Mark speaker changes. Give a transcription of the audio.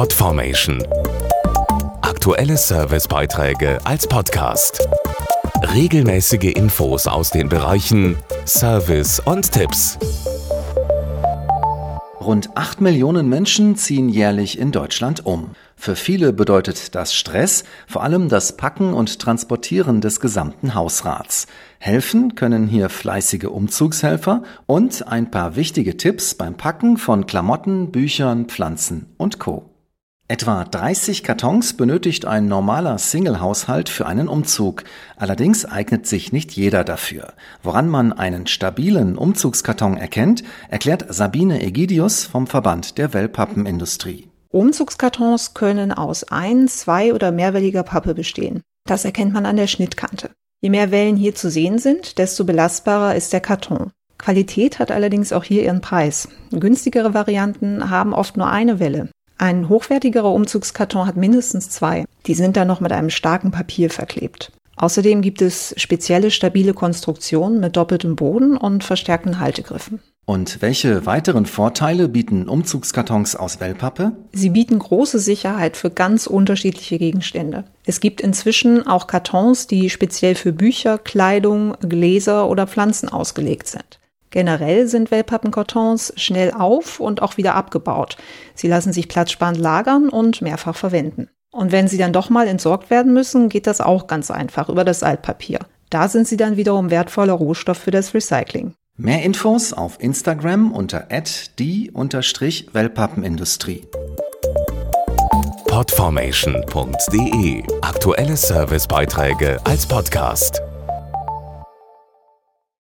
Speaker 1: Podformation. Aktuelle Servicebeiträge als Podcast. Regelmäßige Infos aus den Bereichen Service und Tipps.
Speaker 2: Rund 8 Millionen Menschen ziehen jährlich in Deutschland um. Für viele bedeutet das Stress, vor allem das Packen und Transportieren des gesamten Hausrats. Helfen können hier fleißige Umzugshelfer und ein paar wichtige Tipps beim Packen von Klamotten, Büchern, Pflanzen und Co. Etwa 30 Kartons benötigt ein normaler Single-Haushalt für einen Umzug. Allerdings eignet sich nicht jeder dafür. Woran man einen stabilen Umzugskarton erkennt, erklärt Sabine Egidius vom Verband der Wellpappenindustrie.
Speaker 3: Umzugskartons können aus ein, zwei oder mehrwelliger Pappe bestehen. Das erkennt man an der Schnittkante. Je mehr Wellen hier zu sehen sind, desto belastbarer ist der Karton. Qualität hat allerdings auch hier ihren Preis. Günstigere Varianten haben oft nur eine Welle. Ein hochwertigerer Umzugskarton hat mindestens zwei. Die sind dann noch mit einem starken Papier verklebt. Außerdem gibt es spezielle stabile Konstruktionen mit doppeltem Boden und verstärkten Haltegriffen.
Speaker 2: Und welche weiteren Vorteile bieten Umzugskartons aus Wellpappe?
Speaker 3: Sie bieten große Sicherheit für ganz unterschiedliche Gegenstände. Es gibt inzwischen auch Kartons, die speziell für Bücher, Kleidung, Gläser oder Pflanzen ausgelegt sind. Generell sind Wellpappenkartons schnell auf und auch wieder abgebaut. Sie lassen sich platzsparend lagern und mehrfach verwenden. Und wenn sie dann doch mal entsorgt werden müssen, geht das auch ganz einfach über das Altpapier. Da sind sie dann wiederum wertvoller Rohstoff für das Recycling.
Speaker 2: Mehr Infos auf Instagram unter die-wellpappenindustrie.
Speaker 1: Podformation.de Aktuelle Servicebeiträge als Podcast.